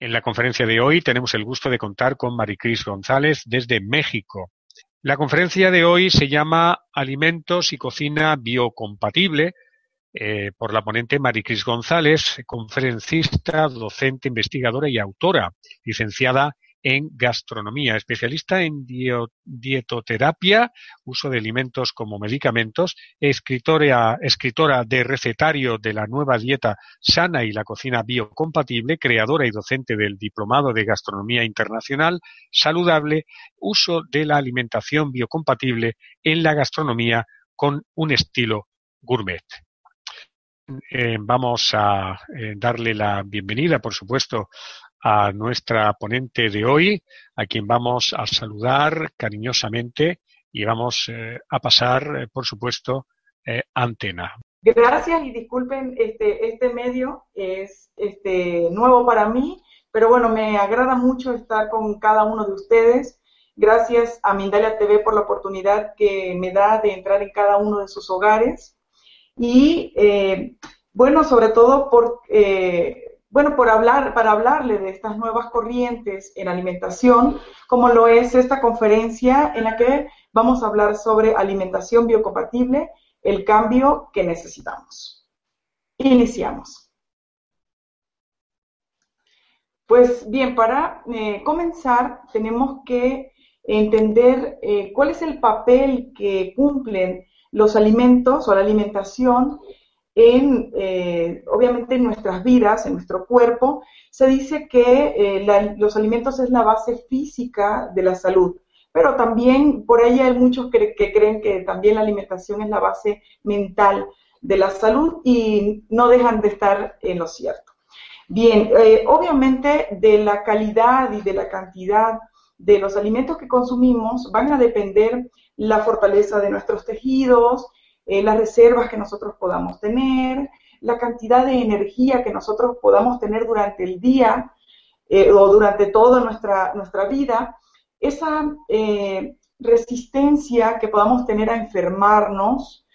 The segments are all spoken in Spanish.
En la conferencia de hoy tenemos el gusto de contar con Maricris González desde México. La conferencia de hoy se llama Alimentos y cocina biocompatible eh, por la ponente Maricris González, conferencista, docente, investigadora y autora, licenciada en gastronomía, especialista en dietoterapia, uso de alimentos como medicamentos, escritora, escritora de recetario de la nueva dieta sana y la cocina biocompatible, creadora y docente del Diplomado de Gastronomía Internacional Saludable, uso de la alimentación biocompatible en la gastronomía con un estilo gourmet. Eh, vamos a eh, darle la bienvenida, por supuesto, a nuestra ponente de hoy, a quien vamos a saludar cariñosamente y vamos eh, a pasar, eh, por supuesto, eh, antena. Gracias y disculpen, este, este medio es este, nuevo para mí, pero bueno, me agrada mucho estar con cada uno de ustedes. Gracias a Mindalia TV por la oportunidad que me da de entrar en cada uno de sus hogares. Y bueno, sobre todo por bueno, por hablar, para hablarle de estas nuevas corrientes en alimentación, como lo es esta conferencia en la que vamos a hablar sobre alimentación biocompatible, el cambio que necesitamos. Iniciamos. Pues bien, para eh, comenzar tenemos que entender eh, cuál es el papel que cumplen los alimentos o la alimentación eh, obviamente, en nuestras vidas, en nuestro cuerpo, se dice que eh, los alimentos es la base física de la salud, pero también por ahí hay muchos que, creen que también la alimentación es la base mental de la salud y no dejan de estar en lo cierto. Bien, eh, obviamente de la calidad y de la cantidad de los alimentos que consumimos van a depender la fortaleza de nuestros tejidos, eh, las reservas que nosotros podamos tener, la cantidad de energía que nosotros podamos tener durante el día eh, o durante toda nuestra, nuestra vida, esa eh, resistencia que podamos tener a enfermarnos,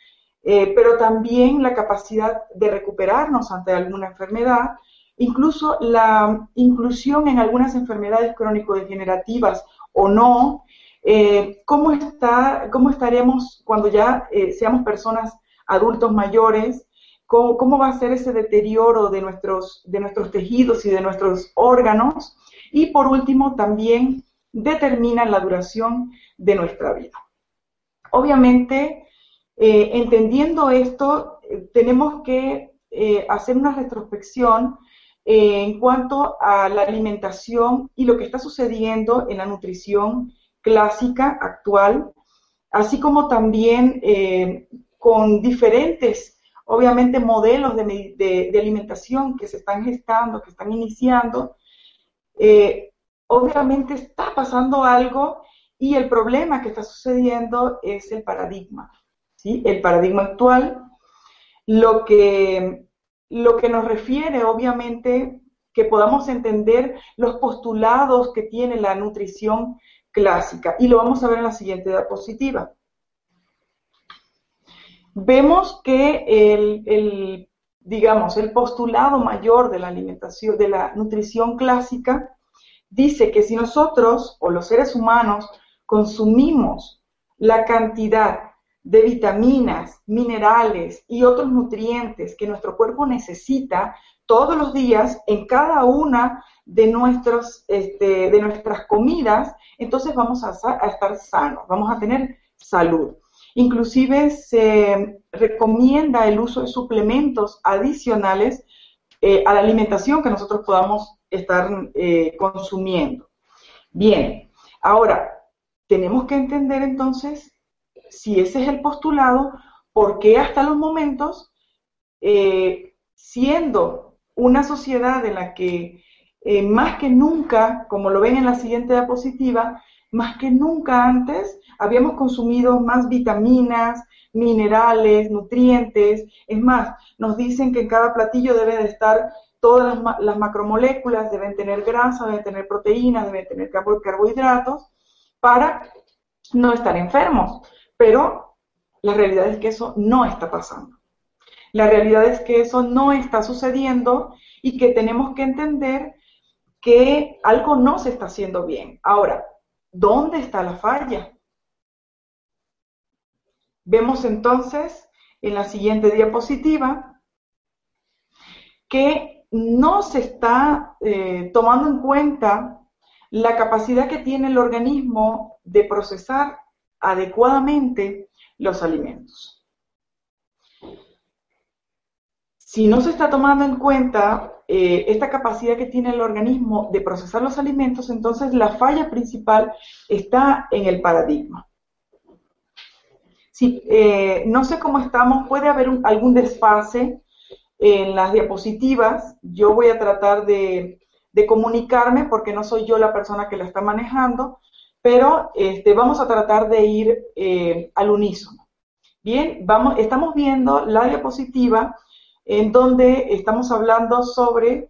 pero también la capacidad de recuperarnos ante alguna enfermedad, incluso la inclusión en algunas enfermedades crónico-degenerativas o no, eh, ¿cómo, está, ¿Cómo estaremos cuando ya eh, seamos personas adultos mayores? ¿Cómo, ¿Cómo, va a ser ese deterioro de nuestros, de nuestros tejidos y de nuestros órganos? Y por último, también determinan la duración de nuestra vida. Obviamente, eh, entendiendo esto, tenemos que hacer una retrospección en cuanto a la alimentación y lo que está sucediendo en la nutrición clásica actual, así como también eh, con diferentes, obviamente, modelos de, alimentación que se están gestando, que están iniciando. Eh, obviamente está pasando algo y el problema que está sucediendo es el paradigma, ¿sí? El paradigma actual, lo que, lo que nos refiere, obviamente, que podamos entender los postulados que tiene la nutrición clásica. Y lo vamos a ver en la siguiente diapositiva. Vemos que el, digamos, el postulado mayor de la alimentación, de la nutrición clásica, dice que si nosotros o los seres humanos consumimos la cantidad de vitaminas, minerales y otros nutrientes que nuestro cuerpo necesita todos los días en cada una de, nuestros, este, de nuestras comidas, entonces vamos a, estar sanos, vamos a tener salud. Inclusive se recomienda el uso de suplementos adicionales eh, a la alimentación que nosotros podamos estar eh, consumiendo. Bien, ahora, tenemos que entender entonces, si ese es el postulado, por qué hasta los momentos, eh, siendo una sociedad en la que eh, más que nunca, como lo ven en la siguiente diapositiva, más que nunca antes habíamos consumido más vitaminas, minerales, nutrientes. Es más, nos dicen que en cada platillo debe de estar todas las, macromoléculas, deben tener grasa, deben tener proteínas, deben tener carbohidratos para no estar enfermos. Pero la realidad es que eso no está pasando. La realidad es que eso no está sucediendo y que tenemos que entender que algo no se está haciendo bien. Ahora, ¿dónde está la falla? Vemos entonces en la siguiente diapositiva que no se está eh, tomando en cuenta la capacidad que tiene el organismo de procesar adecuadamente los alimentos. Si no se está tomando en cuenta eh, esta capacidad que tiene el organismo de procesar los alimentos, entonces la falla principal está en el paradigma. Eh, no sé cómo estamos, puede haber algún desfase en las diapositivas. Yo voy a tratar de, comunicarme porque no soy yo la persona que la está manejando, pero este, vamos a tratar de ir eh, al unísono. Bien, vamos, estamos viendo la diapositiva en donde estamos hablando sobre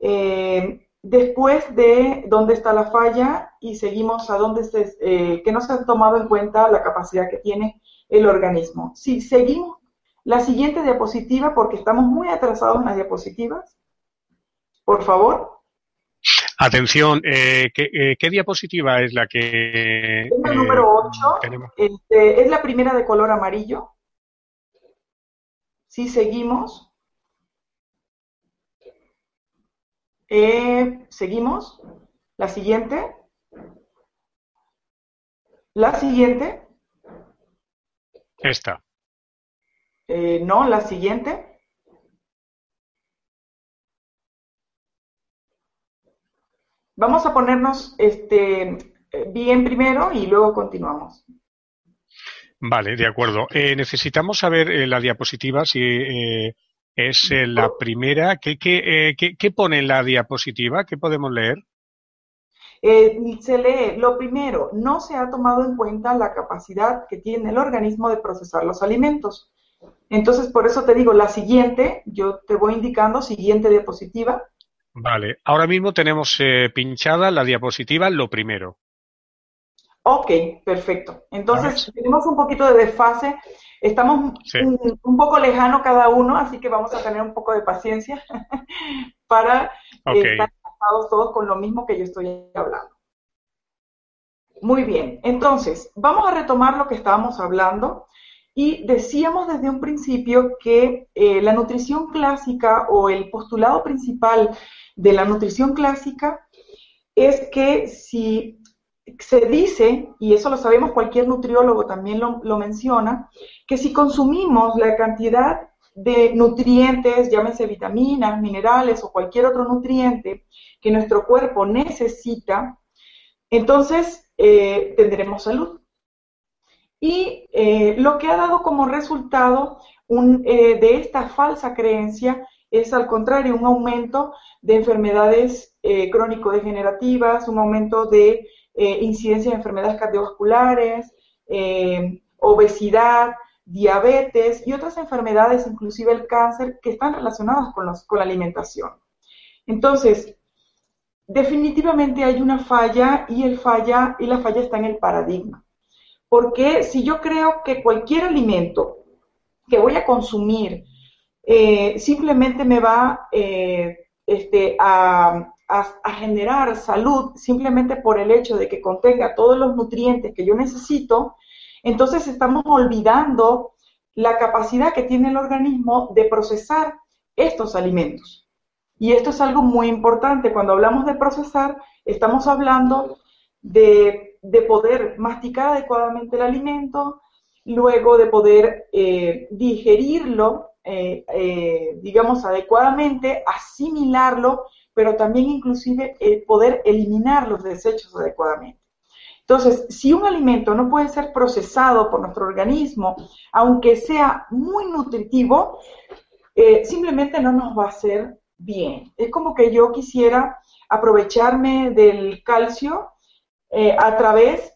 eh, después de dónde está la falla y seguimos a dónde se, eh, que no se ha tomado en cuenta la capacidad que tiene el organismo. Si seguimos la siguiente diapositiva, porque estamos muy atrasados en las diapositivas, por favor. Atención, eh, ¿qué, diapositiva es la que... Es la número 8, este, es la primera de color amarillo. Si seguimos. Eh, seguimos. La siguiente. La siguiente. Esta. Eh, no, la siguiente. Vamos a ponernos este, bien primero y luego continuamos. Vale, de acuerdo. Eh, necesitamos saber la diapositiva si es eh, la primera. ¿Qué, qué, eh, qué, pone en la diapositiva? ¿Qué podemos leer? Eh, se lee, lo primero, no se ha tomado en cuenta la capacidad que tiene el organismo de procesar los alimentos. Entonces, por eso te digo, la siguiente, yo te voy indicando, siguiente diapositiva. Vale, ahora mismo tenemos pinchada la diapositiva, lo primero. Ok, perfecto. Entonces, tenemos un poquito de desfase. Estamos un, poco lejano cada uno, así que vamos a tener un poco de paciencia para eh, estar todos con lo mismo que yo estoy hablando. Muy bien, entonces, vamos a retomar lo que estábamos hablando y decíamos desde un principio que eh, la nutrición clásica o el postulado principal de la nutrición clásica es que si se dice, y eso lo sabemos, cualquier nutriólogo también lo, menciona, que si consumimos la cantidad de nutrientes, llámese vitaminas, minerales o cualquier otro nutriente que nuestro cuerpo necesita, entonces eh, tendremos salud. Y eh, lo que ha dado como resultado eh, de esta falsa creencia es al contrario un aumento de enfermedades crónico-degenerativas, un aumento de eh, incidencia de enfermedades cardiovasculares, eh, obesidad, diabetes y otras enfermedades, inclusive el cáncer, que están relacionadas con, con la alimentación. Entonces, definitivamente hay una falla y, el falla y la falla está en el paradigma. Porque si yo creo que cualquier alimento que voy a consumir eh, simplemente me va este, a, a, generar salud simplemente por el hecho de que contenga todos los nutrientes que yo necesito, entonces estamos olvidando la capacidad que tiene el organismo de procesar estos alimentos. Y esto es algo muy importante. Cuando hablamos de procesar, estamos hablando de, poder masticar adecuadamente el alimento, luego de poder eh, digerirlo, eh, eh, digamos, adecuadamente, asimilarlo pero también inclusive poder eliminar los desechos adecuadamente. Entonces, si un alimento no puede ser procesado por nuestro organismo, aunque sea muy nutritivo, eh, simplemente no nos va a hacer bien. Es como que yo quisiera aprovecharme del calcio eh, a través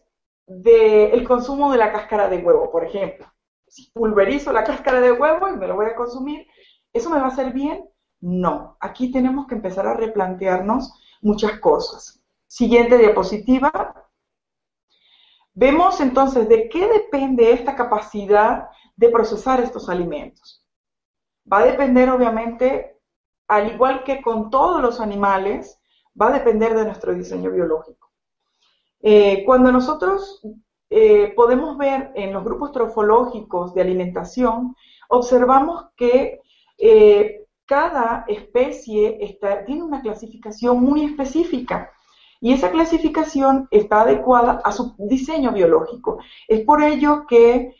del consumo de la cáscara de huevo, por ejemplo. Si pulverizo la cáscara de huevo y me lo voy a consumir, ¿eso me va a hacer bien? No. Aquí tenemos que empezar a replantearnos muchas cosas. Siguiente diapositiva. Vemos entonces de qué depende esta capacidad de procesar estos alimentos. Va a depender obviamente, al igual que con todos los animales, va a depender de nuestro diseño biológico. Eh, cuando nosotros eh, podemos ver en los grupos trofológicos de alimentación, observamos que eh, cada especie tiene una clasificación muy específica y esa clasificación está adecuada a su diseño biológico. Es por ello que,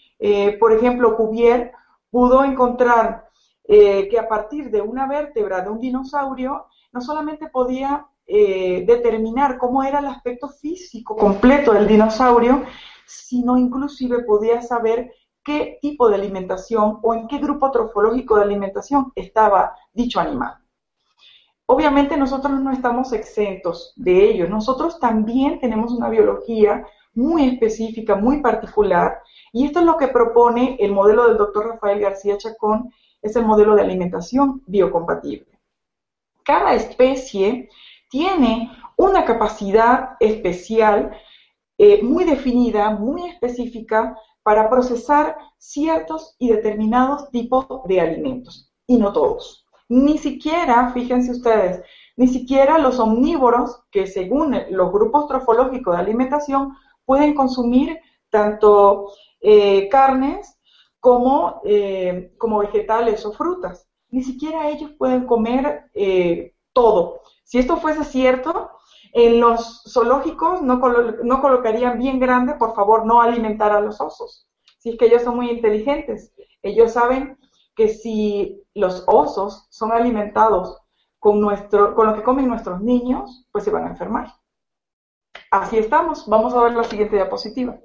por ejemplo, Cuvier pudo encontrar que a partir de una vértebra de un dinosaurio no solamente podía eh, determinar cómo era el aspecto físico completo del dinosaurio, sino inclusive podía saber qué tipo de alimentación o en qué grupo trofológico de alimentación estaba dicho animal. Obviamente nosotros no estamos exentos de ello, nosotros también tenemos una biología muy específica, muy particular, y esto es lo que propone el modelo del doctor Rafael García Chacón, es el modelo de alimentación biocompatible. Cada especie tiene una capacidad especial, eh, muy definida, muy específica, para procesar ciertos y determinados tipos de alimentos, y no todos. Ni siquiera, fíjense ustedes, ni siquiera los omnívoros, que según los grupos trofológicos de alimentación, pueden consumir tanto eh, carnes como, eh, como vegetales o frutas. Ni siquiera ellos pueden comer todo. Si esto fuese cierto, en los zoológicos no, colocarían bien grande, por favor, no alimentar a los osos. Si es que ellos son muy inteligentes. Ellos saben que si los osos son alimentados con, nuestro, con lo que comen nuestros niños, pues se van a enfermar. Así estamos. Vamos a ver la siguiente diapositiva.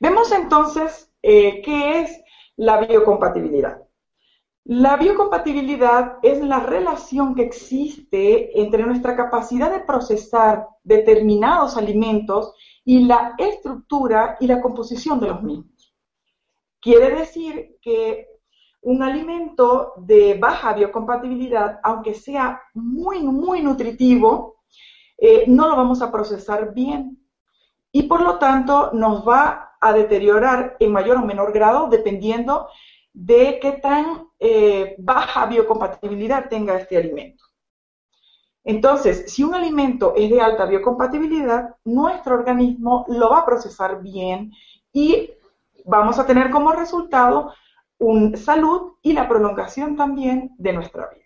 Vemos entonces eh, qué es la biocompatibilidad. La biocompatibilidad es la relación que existe entre nuestra capacidad de procesar determinados alimentos y la estructura y la composición de los mismos. Quiere decir que un alimento de baja biocompatibilidad, aunque sea muy, muy nutritivo, eh, no lo vamos a procesar bien y por lo tanto nos va a deteriorar en mayor o menor grado dependiendo de qué tan eh, baja biocompatibilidad tenga este alimento. Entonces, si un alimento es de alta biocompatibilidad, nuestro organismo lo va a procesar bien y vamos a tener como resultado un salud y la prolongación también de nuestra vida.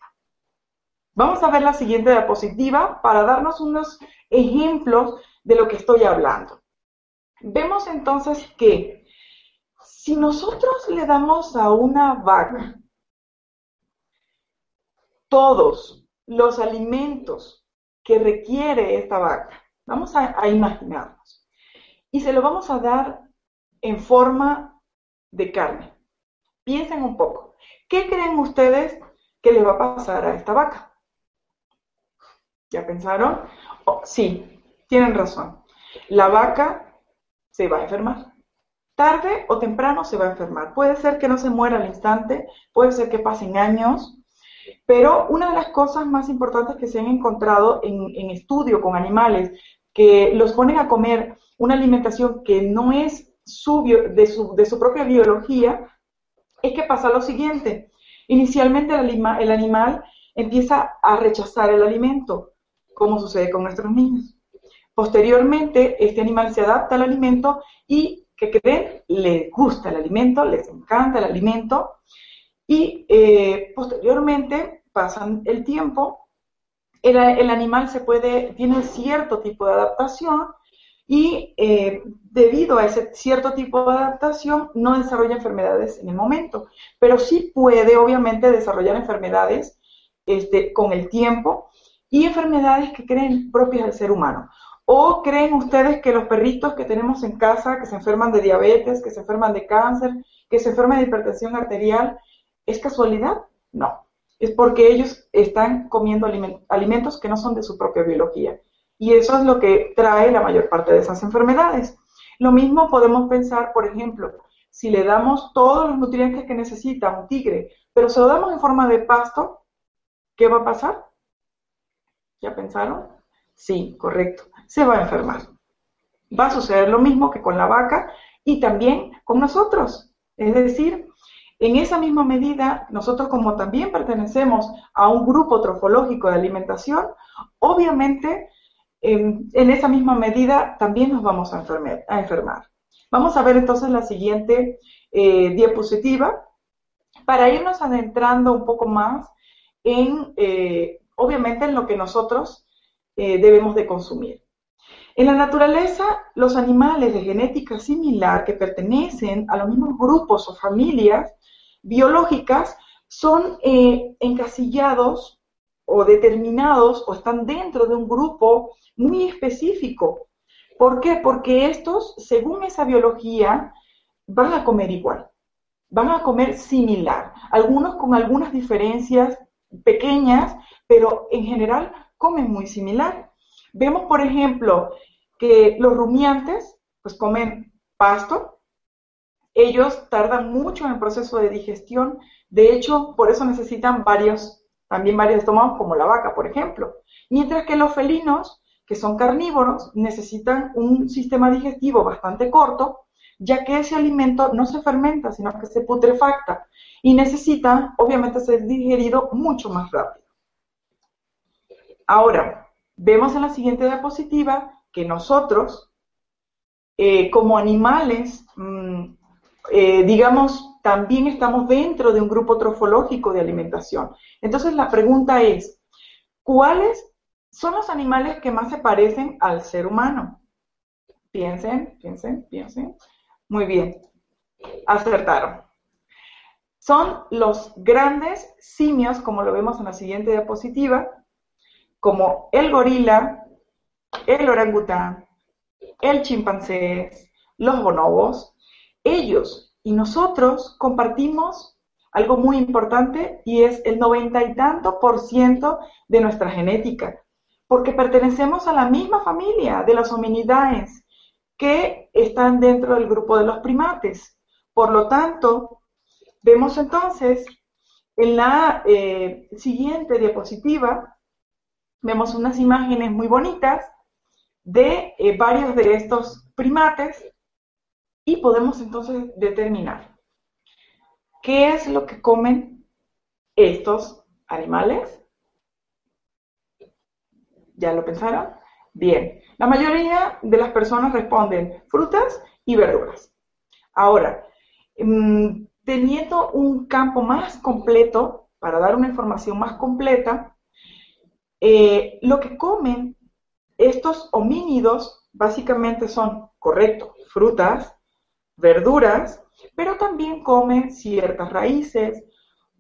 Vamos a ver la siguiente diapositiva para darnos unos ejemplos de lo que estoy hablando. Vemos entonces que si nosotros le damos a una vaca todos los alimentos que requiere esta vaca, vamos a, imaginarnos, y se lo vamos a dar en forma de carne. Piensen un poco, ¿qué creen ustedes que le va a pasar a esta vaca? ¿Ya pensaron? Oh, sí, tienen razón. La vaca se va a enfermar tarde o temprano se va a enfermar. Puede ser que no se muera al instante, puede ser que pasen años, pero una de las cosas más importantes que se han encontrado en, estudio con animales que los ponen a comer una alimentación que no es su, de, su, de su propia biología, es que pasa lo siguiente. Inicialmente el, el animal empieza a rechazar el alimento, como sucede con nuestros niños. Posteriormente, este animal se adapta al alimento y ¿qué creen? Les gusta el alimento, les encanta el alimento y eh, posteriormente pasan el tiempo, el, animal se puede, tiene cierto tipo de adaptación y eh, debido a ese cierto tipo de adaptación no desarrolla enfermedades en el momento, pero sí puede obviamente desarrollar enfermedades este, con el tiempo y enfermedades que creen propias del ser humano. ¿O creen ustedes que los perritos que tenemos en casa, que se enferman de diabetes, que se enferman de cáncer, que se enferman de hipertensión arterial, es casualidad? No. Es porque ellos están comiendo alimentos que no son de su propia biología. Y eso es lo que trae la mayor parte de esas enfermedades. Lo mismo podemos pensar, por ejemplo, si le damos todos los nutrientes que necesita un tigre, pero se lo damos en forma de pasto, ¿qué va a pasar? ¿Ya pensaron? Sí, correcto. Se va a enfermar. Va a suceder lo mismo que con la vaca y también con nosotros. Es decir, en esa misma medida, nosotros como también pertenecemos a un grupo trofológico de alimentación, obviamente en, esa misma medida también nos vamos a, enfermar. Vamos a ver entonces la siguiente eh, diapositiva para irnos adentrando un poco más en, eh, obviamente, en lo que nosotros eh, debemos de consumir. En la naturaleza, los animales de genética similar que pertenecen a los mismos grupos o familias biológicas son encasillados o determinados o están dentro de un grupo muy específico. ¿Por qué? Porque estos, según esa biología, van a comer igual, van a comer similar, algunos con algunas diferencias pequeñas, pero en general comen muy similar. Vemos, por ejemplo, que los rumiantes pues comen pasto, ellos tardan mucho en el proceso de digestión, de hecho, por eso necesitan varios, también varios estómagos, como la vaca, por ejemplo. Mientras que los felinos que son carnívoros, necesitan un sistema digestivo bastante corto, ya que ese alimento no se fermenta, sino que se putrefacta y necesita, obviamente, ser digerido mucho más rápido. Ahora, vemos en la siguiente diapositiva que nosotros, eh, como animales, mm, eh, digamos, también estamos dentro de un grupo trofológico de alimentación. Entonces, la pregunta es, ¿cuáles son los animales que más se parecen al ser humano. Piensen, piensen, piensen. Muy bien, acertaron. Son los grandes simios, como lo vemos en la siguiente diapositiva, como el gorila, el orangután, el chimpancé, los bonobos. Ellos y nosotros compartimos algo muy importante y es el noventa y tanto por ciento de nuestra genética porque pertenecemos a la misma familia de las hominidae que están dentro del grupo de los primates. Por lo tanto, vemos entonces en la eh, siguiente diapositiva, vemos unas imágenes muy bonitas de eh, varios de estos primates y podemos entonces determinar qué es lo que comen estos animales ¿Ya lo pensaron? Bien, la mayoría de las personas responden frutas y verduras. Ahora, mm, teniendo un campo más completo, para dar una información más completa, eh, lo que comen estos homínidos básicamente son, correcto, frutas, verduras, pero también comen ciertas raíces,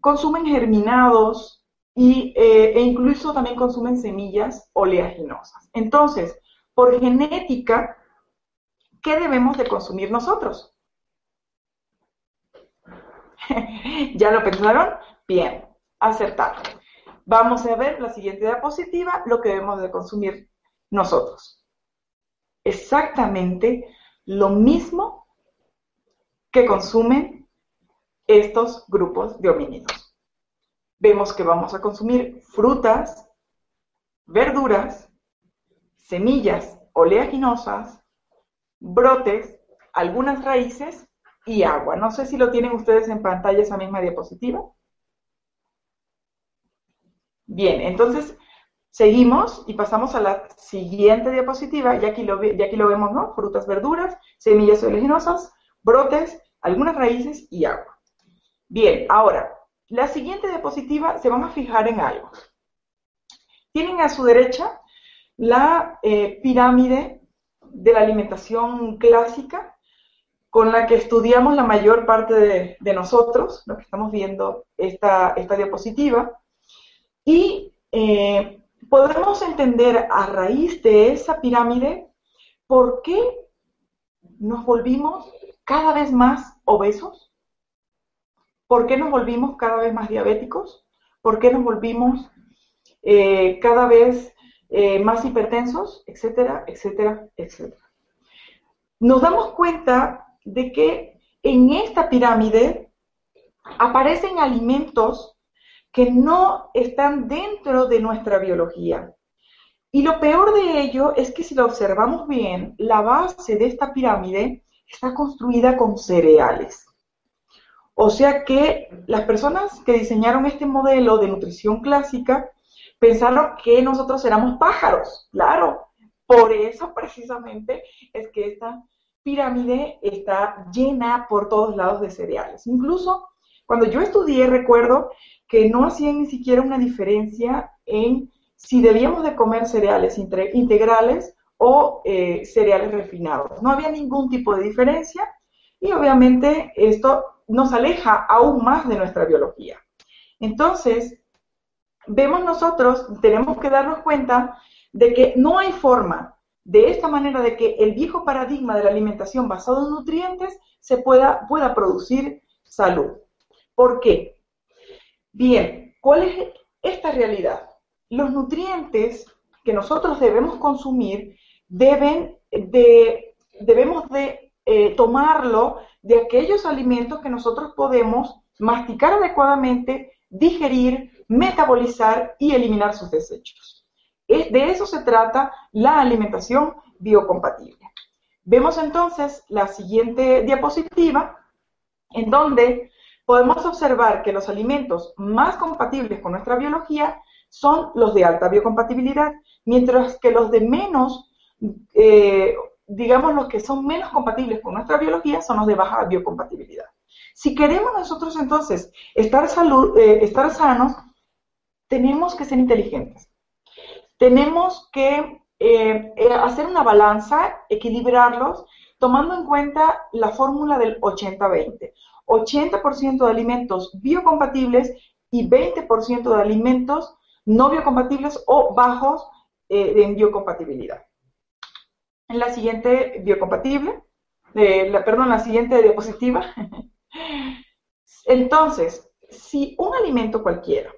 consumen germinados, y, eh, e incluso también consumen semillas oleaginosas. Entonces, por genética, ¿qué debemos de consumir nosotros? ¿Ya lo pensaron? Bien, acertado. Vamos a ver la siguiente diapositiva, lo que debemos de consumir nosotros. Exactamente lo mismo que consumen estos grupos de homínidos vemos que vamos a consumir frutas, verduras, semillas oleaginosas, brotes, algunas raíces y agua. No sé si lo tienen ustedes en pantalla esa misma diapositiva. Bien, entonces seguimos y pasamos a la siguiente diapositiva. Ya aquí lo, aquí lo vemos, ¿no? Frutas, verduras, semillas oleaginosas, brotes, algunas raíces y agua. Bien, ahora, la siguiente diapositiva se van a fijar en algo. Tienen a su derecha la eh, pirámide de la alimentación clásica con la que estudiamos la mayor parte de, nosotros, lo que estamos viendo esta, esta diapositiva. Y eh, podemos entender a raíz de esa pirámide por qué nos volvimos cada vez más obesos, por qué nos volvimos cada vez más diabéticos, por qué nos volvimos eh, cada vez eh, más hipertensos, etcétera, etcétera, etcétera. Nos damos cuenta de que en esta pirámide aparecen alimentos que no están dentro de nuestra biología. Y lo peor de ello es que si lo observamos bien, la base de esta pirámide está construida con cereales. O sea que las personas que diseñaron este modelo de nutrición clásica pensaron que nosotros éramos pájaros, claro. Por eso precisamente es que esta pirámide está llena por todos lados de cereales. Incluso cuando yo estudié recuerdo que no hacían ni siquiera una diferencia en si debíamos de comer cereales integrales o eh, cereales refinados. No había ningún tipo de diferencia y obviamente esto nos aleja aún más de nuestra biología. Entonces, vemos nosotros, tenemos que darnos cuenta de que no hay forma de esta manera de que el viejo paradigma de la alimentación basado en nutrientes se pueda, pueda producir salud. ¿Por qué? Bien, ¿cuál es esta realidad? Los nutrientes que nosotros debemos consumir deben de, debemos de eh, tomarlo de aquellos alimentos que nosotros podemos masticar adecuadamente, digerir, metabolizar y eliminar sus desechos. de eso se trata la alimentación biocompatible. Vemos entonces la siguiente diapositiva, en donde podemos observar que los alimentos más compatibles con nuestra biología son los de alta biocompatibilidad, mientras que los de menos, eh, digamos los que son menos compatibles con nuestra biología, son los de baja biocompatibilidad. Si queremos nosotros entonces estar, salud, eh, estar sanos, tenemos que ser inteligentes. Tenemos que eh, hacer una balanza, equilibrarlos, tomando en cuenta la fórmula del 80-20. 80%, de alimentos biocompatibles y 20% de alimentos no biocompatibles o bajos eh, en biocompatibilidad. En la siguiente biocompatible, la, perdón, la siguiente diapositiva. Entonces, si un alimento cualquiera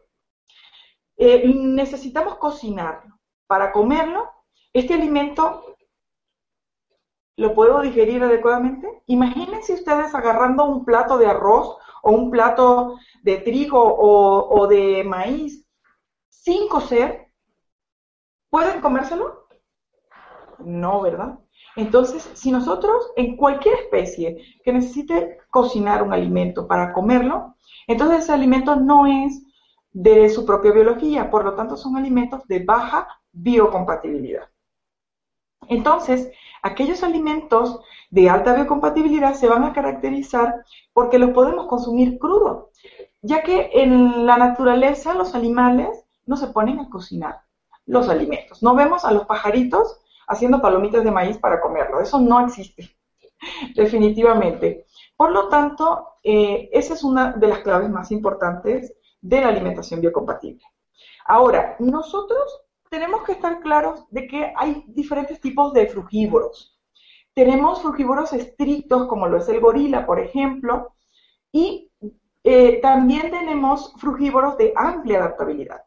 eh, necesitamos cocinarlo. Para comerlo, este alimento lo puedo digerir adecuadamente. Imagínense ustedes agarrando un plato de arroz o un plato de trigo o, o de maíz sin cocer. ¿Pueden comérselo? No, ¿verdad? Entonces, si nosotros en cualquier especie que necesite cocinar un alimento para comerlo, entonces ese alimento no es de su propia biología, por lo tanto son alimentos de baja biocompatibilidad. Entonces, aquellos alimentos de alta biocompatibilidad se van a caracterizar porque los podemos consumir crudo, ya que en la naturaleza los animales no se ponen a cocinar los alimentos. No vemos a los pajaritos haciendo palomitas de maíz para comerlo, eso no existe, definitivamente. Por lo tanto, eh, esa es una de las claves más importantes de la alimentación biocompatible. Ahora, nosotros tenemos que estar claros de que hay diferentes tipos de frugívoros. Tenemos frugívoros estrictos, como lo es el gorila, por ejemplo, y eh, también tenemos frugívoros de amplia adaptabilidad.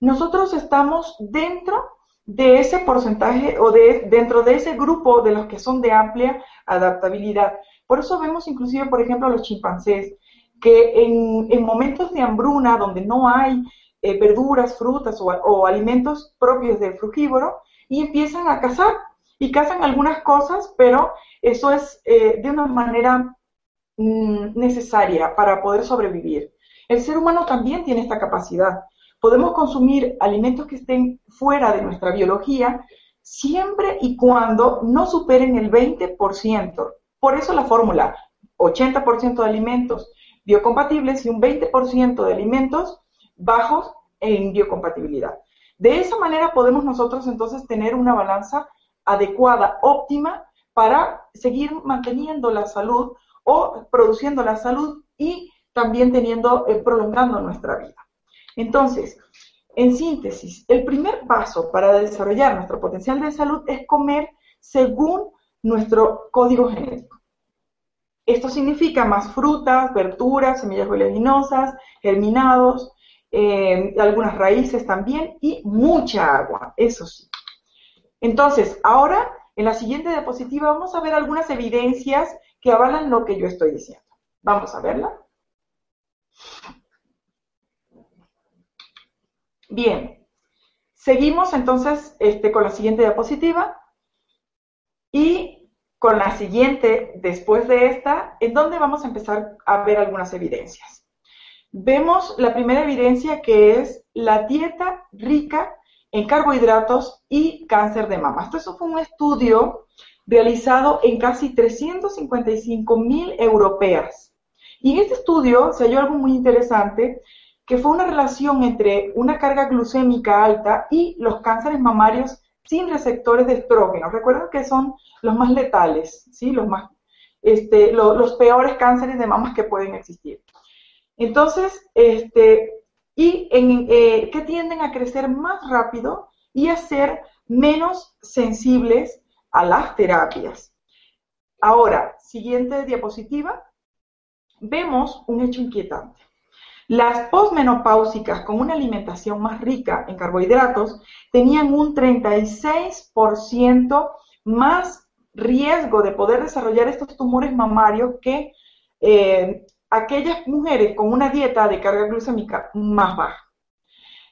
Nosotros estamos dentro de ese porcentaje o de, dentro de ese grupo de los que son de amplia adaptabilidad. Por eso vemos inclusive, por ejemplo, los chimpancés, que en, momentos de hambruna, donde no hay eh, verduras, frutas o, alimentos propios del frugívoro, y empiezan a cazar. Y cazan algunas cosas, pero eso es eh, de una manera mm, necesaria para poder sobrevivir. El ser humano también tiene esta capacidad. Podemos consumir alimentos que estén fuera de nuestra biología siempre y cuando no superen el 20%. Por eso la fórmula, 80% de alimentos biocompatibles y un 20% de alimentos bajos en biocompatibilidad. De esa manera podemos nosotros entonces tener una balanza adecuada, óptima, para seguir manteniendo la salud o produciendo la salud y también teniendo, eh, prolongando nuestra vida. Entonces, en síntesis, el primer paso para desarrollar nuestro potencial de salud es comer según nuestro código genético. Esto significa más frutas, verduras, semillas oleaginosas, germinados, eh, algunas raíces también y mucha agua, eso sí. Entonces, ahora en la siguiente diapositiva vamos a ver algunas evidencias que avalan lo que yo estoy diciendo. Vamos a verla. Bien, seguimos entonces este, con la siguiente diapositiva y con la siguiente después de esta, en donde vamos a empezar a ver algunas evidencias. Vemos la primera evidencia que es la dieta rica en carbohidratos y cáncer de mama. Esto fue un estudio realizado en casi 355 mil europeas. Y en este estudio se halló algo muy interesante, que fue una relación entre una carga glucémica alta y los cánceres mamarios sin receptores de estrógeno. Recuerden que son los más letales, ¿sí? los, más, este, los peores cánceres de mamas que pueden existir. Entonces, este, y eh, que tienden a crecer más rápido y a ser menos sensibles a las terapias. Ahora, siguiente diapositiva, vemos un hecho inquietante. Las posmenopáusicas con una alimentación más rica en carbohidratos tenían un 36% más riesgo de poder desarrollar estos tumores mamarios que eh, aquellas mujeres con una dieta de carga glucémica más baja.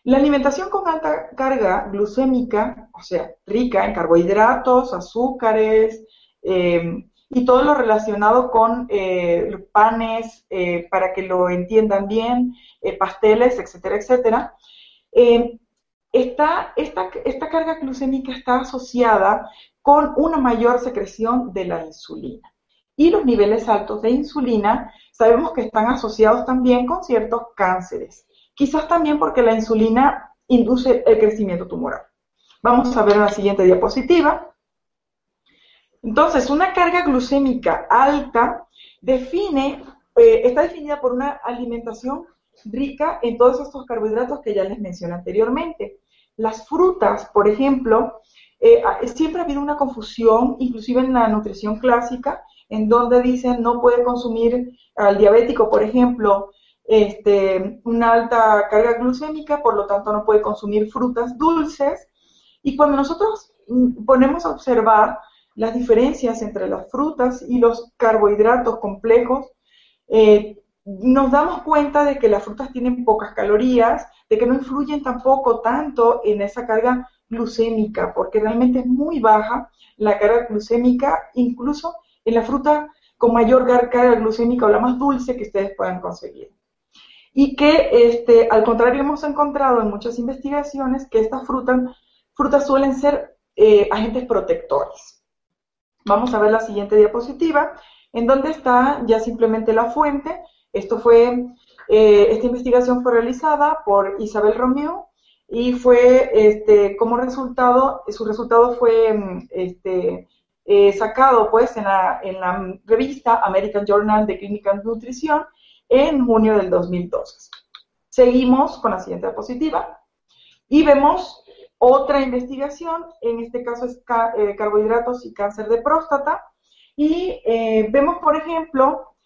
La alimentación con alta carga glucémica, o sea, rica en carbohidratos, azúcares eh, y todo lo relacionado con eh, panes, eh, para que lo entiendan bien, pasteles, etcétera, etcétera, esta, esta carga glucémica está asociada con una mayor secreción de la insulina. Y los niveles altos de insulina sabemos que están asociados también con ciertos cánceres, quizás también porque la insulina induce el crecimiento tumoral. Vamos a ver la siguiente diapositiva. Entonces, una carga glucémica alta define, eh, está definida por una alimentación rica en todos estos carbohidratos que ya les mencioné anteriormente. Las frutas, por ejemplo, eh, siempre ha habido una confusión, inclusive en la nutrición clásica, en donde dicen no puede consumir al diabético, por ejemplo, este, una alta carga glucémica, por lo tanto no puede consumir frutas dulces. Y cuando nosotros mm, ponemos a observar las diferencias entre las frutas y los carbohidratos complejos, eh, nos damos cuenta de que las frutas tienen pocas calorías, de que no influyen tampoco tanto en esa carga glucémica, porque realmente es muy baja la carga glucémica, incluso en la fruta con mayor carga glucémica o la más dulce que ustedes puedan conseguir. Y que, este, al contrario, hemos encontrado en muchas investigaciones que estas frutas, frutas suelen ser eh, agentes protectores. Vamos a ver la siguiente diapositiva, en donde está ya simplemente la fuente. Esto fue, eh, esta investigación fue realizada por Isabel Romeo y fue, este, como resultado, su resultado fue mm, este, eh, sacado pues en la, en la, revista American Journal de Clinical Nutrición en junio del 2012. Seguimos con la siguiente diapositiva y vemos otra investigación, en este caso es eh, carbohidratos y cáncer de próstata, y eh, vemos, por ejemplo,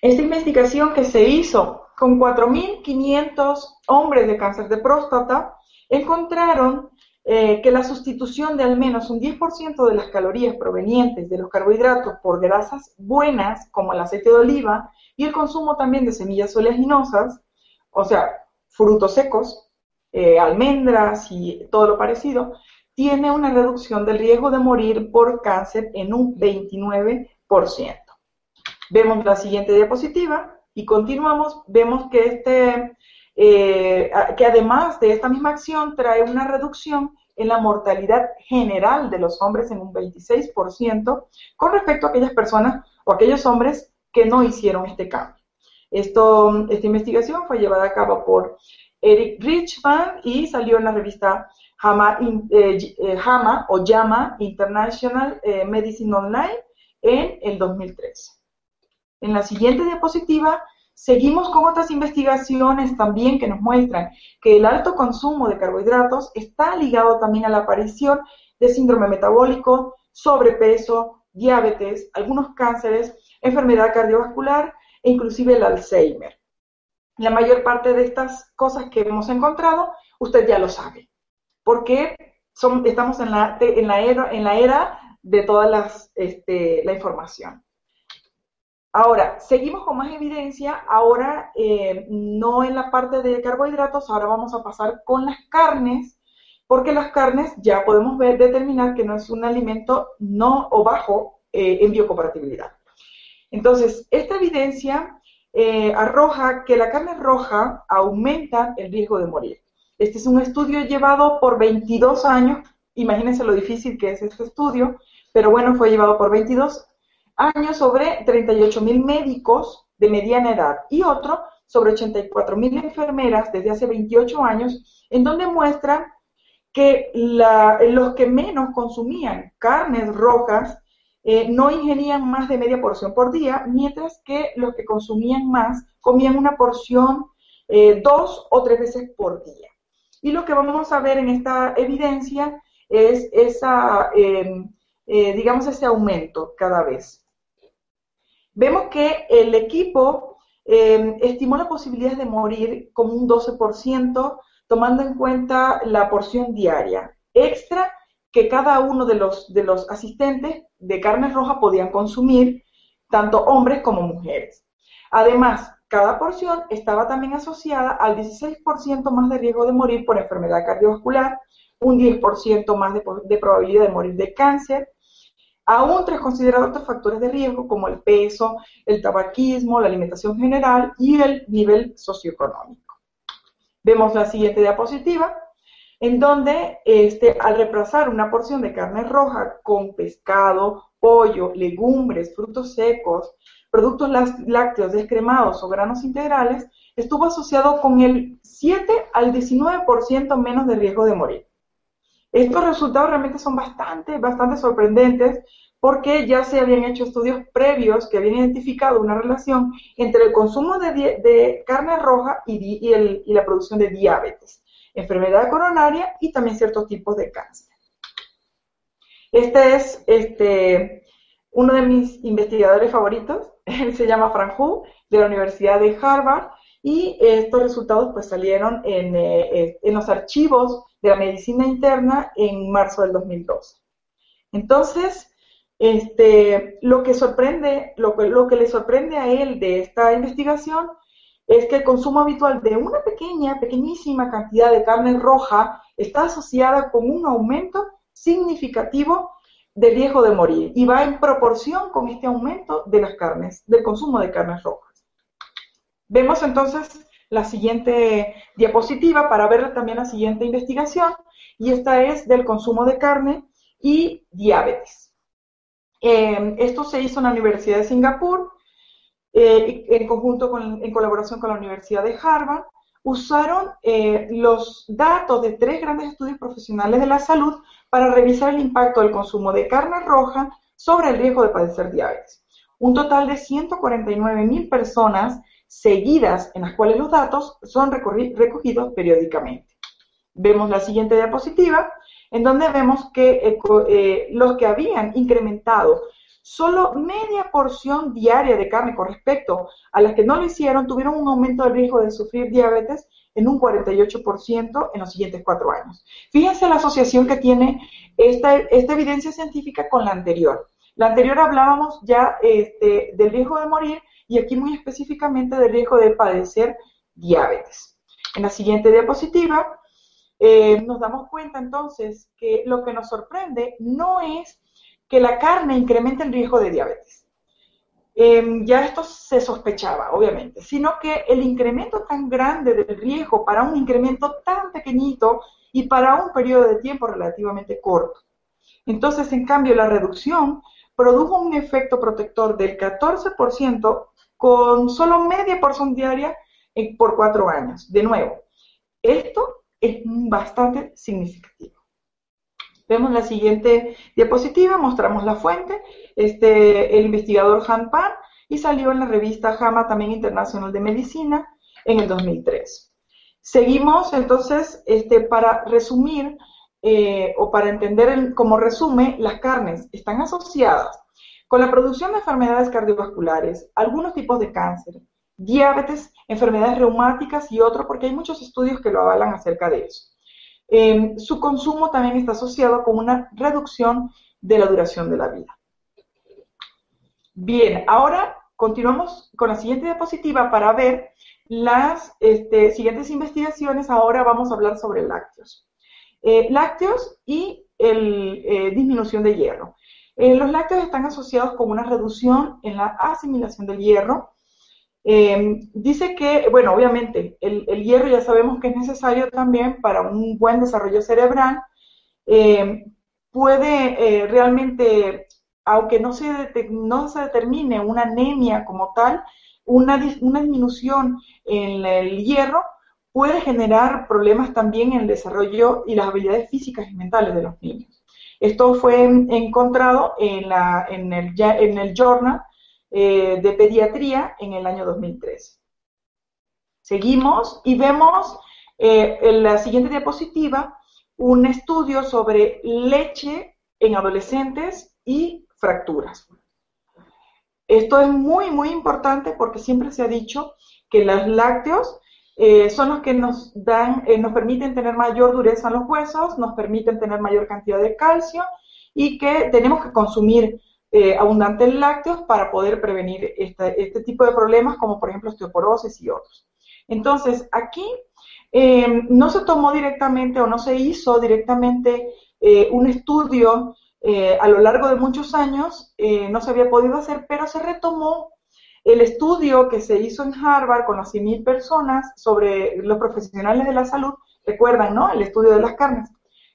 esta investigación que se hizo con 4.500 hombres de cáncer de próstata, encontraron eh, que la sustitución de al menos un 10% de las calorías provenientes de los carbohidratos por grasas buenas, como el aceite de oliva, y el consumo también de semillas oleaginosas, o sea, frutos secos, eh, almendras y todo lo parecido, tiene una reducción del riesgo de morir por cáncer en un 29%. Vemos la siguiente diapositiva y continuamos, vemos que este eh, que además de esta misma acción trae una reducción en la mortalidad general de los hombres en un 26% con respecto a aquellas personas o aquellos hombres que no hicieron este cambio. Esta investigación fue llevada a cabo por Eric Richman y salió en la revista JAMA, eh, eh, o JAMA International Medicine Online en el 2013. En la siguiente diapositiva Seguimos con otras investigaciones también que nos muestran que el alto consumo de carbohidratos está ligado también a la aparición de síndrome metabólico, sobrepeso, diabetes, algunos cánceres, enfermedad cardiovascular e inclusive el Alzheimer. La mayor parte de estas cosas que hemos encontrado, usted ya lo sabe, porque estamos en la, era, en la era de toda las, este, la información. Ahora, seguimos con más evidencia, ahora eh, no en la parte de carbohidratos, ahora vamos a pasar con las carnes, porque las carnes ya podemos ver, determinar que no es un alimento no o bajo eh, en biocompatibilidad. Entonces, esta evidencia eh, arroja que la carne roja aumenta el riesgo de morir. Este es un estudio llevado por 22 años, imagínense lo difícil que es este estudio, pero bueno, fue llevado por 22 años sobre 38 mil médicos de mediana edad y otro sobre 84 mil enfermeras desde hace 28 años, en donde muestra que los que menos consumían carnes rojas eh, no ingerían más de media porción por día, mientras que los que consumían más comían una porción eh, dos o tres veces por día. Y lo que vamos a ver en esta evidencia es esa, eh, digamos, ese aumento cada vez vemos que el equipo eh, estimó la posibilidad de morir como un 12%, tomando en cuenta la porción diaria extra que cada uno de los, de los asistentes de carne roja podían consumir, tanto hombres como mujeres. Además, cada porción estaba también asociada al 16% más de riesgo de morir por enfermedad cardiovascular, un 10% más de probabilidad de morir de cáncer, aún tras considerar otros factores de riesgo como el peso, el tabaquismo, la alimentación general y el nivel socioeconómico. Vemos la siguiente diapositiva, en donde este, al reemplazar una porción de carne roja con pescado, pollo, legumbres, frutos secos, productos lácteos descremados o granos integrales, estuvo asociado con el 7 al 19% menos de riesgo de morir. Estos resultados realmente son bastante, bastante sorprendentes porque ya se habían hecho estudios previos que habían identificado una relación entre el consumo de, carne roja y, la producción de diabetes, enfermedad coronaria y también ciertos tipos de cáncer. Este es este, uno de mis investigadores favoritos, él se llama Frank Hu, de la Universidad de Harvard, y estos resultados pues salieron en, eh, en los archivos de la medicina interna en marzo del 2012. Entonces, este, lo que sorprende, lo que, lo que le sorprende a él de esta investigación es que el consumo habitual de una pequeña, pequeñísima cantidad de carne roja está asociada con un aumento significativo de riesgo de morir y va en proporción con este aumento de las carnes, del consumo de carnes rojas. Vemos entonces la siguiente diapositiva para ver también la siguiente investigación, y esta es del consumo de carne y diabetes. Eh, esto se hizo en la Universidad de Singapur, eh, en conjunto con, en colaboración con la Universidad de Harvard, usaron eh, los datos de tres grandes estudios profesionales de la salud para revisar el impacto del consumo de carne roja sobre el riesgo de padecer diabetes. Un total de 149 mil personas seguidas en las cuales los datos son recogidos periódicamente. Vemos la siguiente diapositiva, en donde vemos que eh, eh, los que habían incrementado solo media porción diaria de carne con respecto a las que no lo hicieron, tuvieron un aumento de riesgo de sufrir diabetes en un 48% en los siguientes cuatro años. Fíjense la asociación que tiene esta, esta evidencia científica con la anterior. La anterior hablábamos ya este, del riesgo de morir y aquí muy específicamente del riesgo de padecer diabetes. En la siguiente diapositiva eh, nos damos cuenta entonces que lo que nos sorprende no es que la carne incremente el riesgo de diabetes. Em, ya esto se sospechaba, obviamente, sino que el incremento tan grande del riesgo para un incremento tan pequeñito y para un periodo de tiempo relativamente corto. Entonces, en cambio, la reducción produjo un efecto protector del 14% con solo media porción diaria por cuatro años. De nuevo, esto es bastante significativo. Vemos la siguiente diapositiva, mostramos la fuente. Este, el investigador Han Pan, y salió en la revista JAMA también Internacional de Medicina en el 2003. Seguimos entonces, este, para resumir eh, o para entender como resume, las carnes están asociadas con la producción de enfermedades cardiovasculares, algunos tipos de cáncer, diabetes, enfermedades reumáticas y otros, porque hay muchos estudios que lo avalan acerca de eso. Em, su consumo también está asociado con una reducción de la duración de la vida. Bien, ahora continuamos con la siguiente diapositiva para ver las este, siguientes investigaciones. Ahora vamos a hablar sobre lácteos. Eh, lácteos y el, eh, disminución de hierro. Eh, los lácteos están asociados con una reducción en la asimilación del hierro. dice que, bueno, obviamente, el, hierro ya sabemos que es necesario también para un buen desarrollo cerebral. puede realmente, aunque no se, determine una anemia como tal, una disminución en el hierro puede generar problemas también en el desarrollo y las habilidades físicas y mentales de los niños. Esto fue encontrado en, el Journal eh, de Pediatría en el año 2013. Seguimos y vemos eh, en la siguiente diapositiva un estudio sobre leche en adolescentes y fracturas. Esto es muy, muy importante porque siempre se ha dicho que los lácteos eh, son los que nos dan, eh, nos permiten tener mayor dureza en los huesos, nos permiten tener mayor cantidad de calcio y que tenemos que consumir eh, abundantes lácteos para poder prevenir este tipo de problemas como por ejemplo osteoporosis y otros. Entonces, aquí no se tomó directamente o no se hizo directamente un estudio a lo largo de muchos años, no se había podido hacer, pero se retomó el estudio que se hizo en Harvard con las 100.000 personas sobre los profesionales de la salud, recuerdan, ¿no? El estudio de las carnes.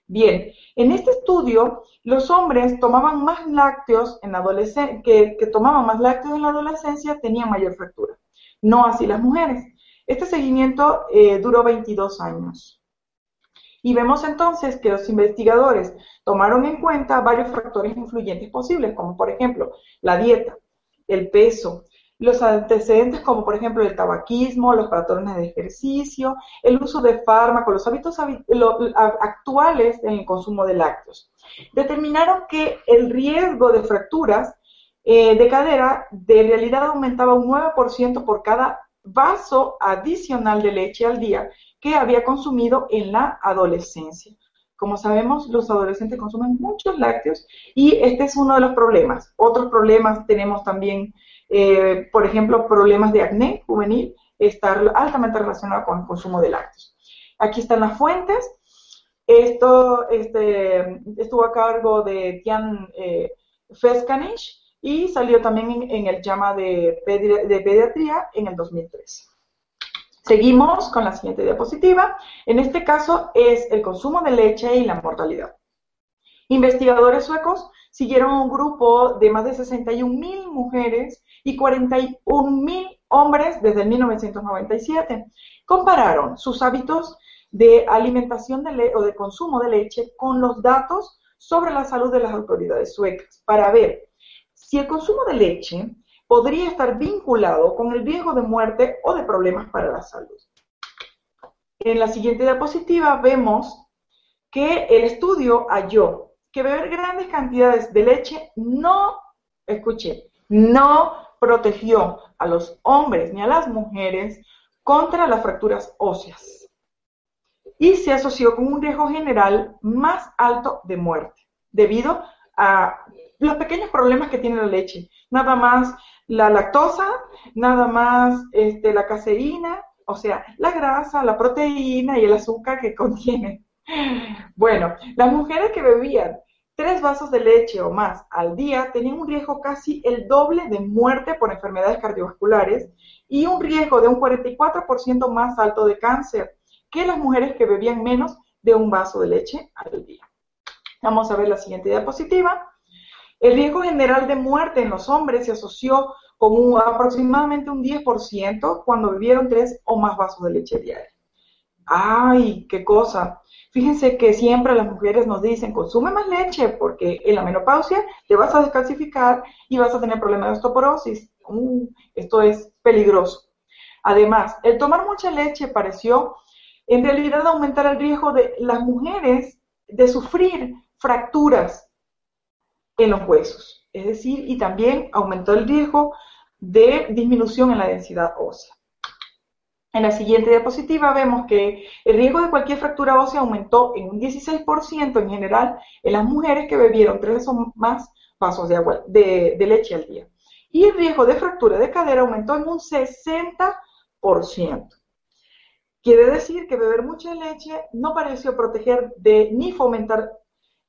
Bien, en este estudio los hombres tomaban más lácteos en adolescencia, que, tomaban más lácteos en la adolescencia tenían mayor fractura, no así las mujeres. Este seguimiento eh, duró 22 años. Y vemos entonces que los investigadores tomaron en cuenta varios factores influyentes posibles, como por ejemplo la dieta, el peso, los antecedentes como por ejemplo el tabaquismo, los patrones de ejercicio, el uso de fármacos, los hábitos actuales en el consumo de lácteos. Determinaron que el riesgo de fracturas eh, de cadera de realidad aumentaba un 9% por cada vaso adicional de leche al día que había consumido en la adolescencia. Como sabemos, los adolescentes consumen muchos lácteos y este es uno de los problemas. Otros problemas tenemos también eh, por ejemplo, problemas de acné juvenil, estar altamente relacionado con el consumo de lácteos. Aquí están las fuentes. Esto este, estuvo a cargo de Tian eh, y salió también en, el llama de, de pediatría en el 2003. Seguimos con la siguiente diapositiva. En este caso es el consumo de leche y la mortalidad. Investigadores suecos siguieron un grupo de más de 61 mil mujeres y 41 mil hombres desde 1997. Compararon sus hábitos de alimentación de o de consumo de leche con los datos sobre la salud de las autoridades suecas para ver si el consumo de leche podría estar vinculado con el riesgo de muerte o de problemas para la salud. En la siguiente diapositiva vemos que el estudio halló que beber grandes cantidades de leche no, escuche, no protegió a los hombres ni a las mujeres contra las fracturas óseas y se asoció con un riesgo general más alto de muerte debido a los pequeños problemas que tiene la leche. Nada más la lactosa, nada más este, la caseína, o sea, la grasa, la proteína y el azúcar que contiene. Bueno, las mujeres que bebían tres vasos de leche o más al día tenían un riesgo casi el doble de muerte por enfermedades cardiovasculares y un riesgo de un 44% más alto de cáncer que las mujeres que bebían menos de un vaso de leche al día. Vamos a ver la siguiente diapositiva. El riesgo general de muerte en los hombres se asoció con aproximadamente un 10% cuando bebieron tres o más vasos de leche diaria. Ay, qué cosa. Fíjense que siempre las mujeres nos dicen, consume más leche porque en la menopausia te vas a descalcificar y vas a tener problemas de osteoporosis. Uh, esto es peligroso. Además, el tomar mucha leche pareció en realidad aumentar el riesgo de las mujeres de sufrir fracturas en los huesos. Es decir, y también aumentó el riesgo de disminución en la densidad ósea. En la siguiente diapositiva vemos que el riesgo de cualquier fractura ósea aumentó en un 16% en general en las mujeres que bebieron tres o más vasos de, leche al día. Y el riesgo de fractura de cadera aumentó en un 60%. Quiere decir que beber mucha leche no pareció proteger de ni fomentar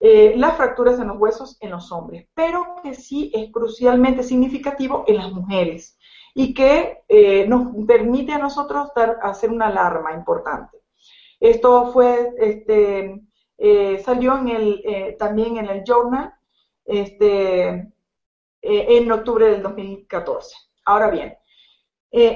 eh, las fracturas en los huesos en los hombres, pero que sí es crucialmente significativo en las mujeres y que eh, nos permite a nosotros dar, hacer una alarma importante. Esto fue, este, eh, salió el, también en el journal este, en octubre del 2014. Ahora bien,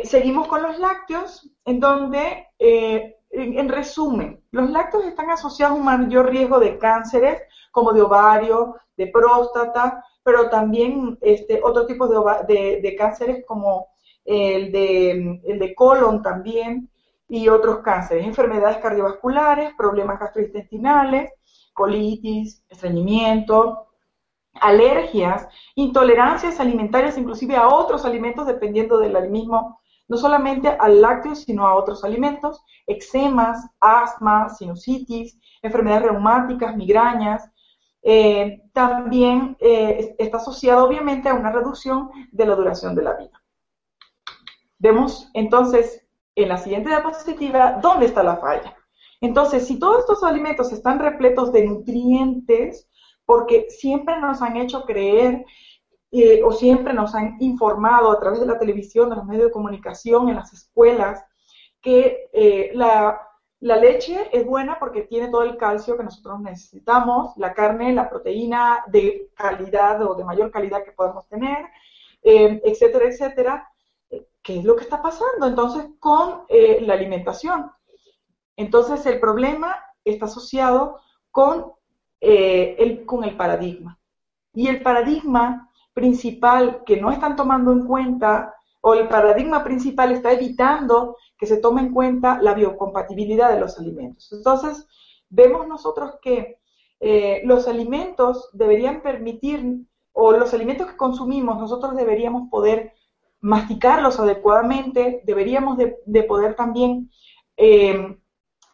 seguimos con los lácteos, en donde en, resumen, los lácteos están asociados a un mayor riesgo de cánceres como de ovario, de próstata, pero también este, otros tipos de, cánceres como el de, el de colon también y otros cánceres, enfermedades cardiovasculares, problemas gastrointestinales, colitis, estreñimiento, alergias, intolerancias alimentarias, inclusive a otros alimentos dependiendo del mismo no solamente al lácteo, sino a otros alimentos, eczemas, asma, sinusitis, enfermedades reumáticas, migrañas. Eh, también eh, está asociado obviamente a una reducción de la duración de la vida. Vemos entonces en la siguiente diapositiva dónde está la falla. Entonces, si todos estos alimentos están repletos de nutrientes, porque siempre nos han hecho creer eh, o siempre nos han informado a través de la televisión, de los medios de comunicación, en las escuelas, que eh, la, leche es buena porque tiene todo el calcio que nosotros necesitamos, la carne, la proteína de calidad o de mayor calidad que podemos tener, eh, etcétera, etcétera. ¿Qué es lo que está pasando entonces con la alimentación? Entonces el problema está asociado con, el, con el paradigma. Y el paradigma principal que no están tomando en cuenta o el paradigma principal está evitando que se tome en cuenta la biocompatibilidad de los alimentos. Entonces, vemos nosotros que eh, los alimentos deberían permitir, o los alimentos que consumimos, nosotros deberíamos poder masticarlos adecuadamente, deberíamos de, poder también eh,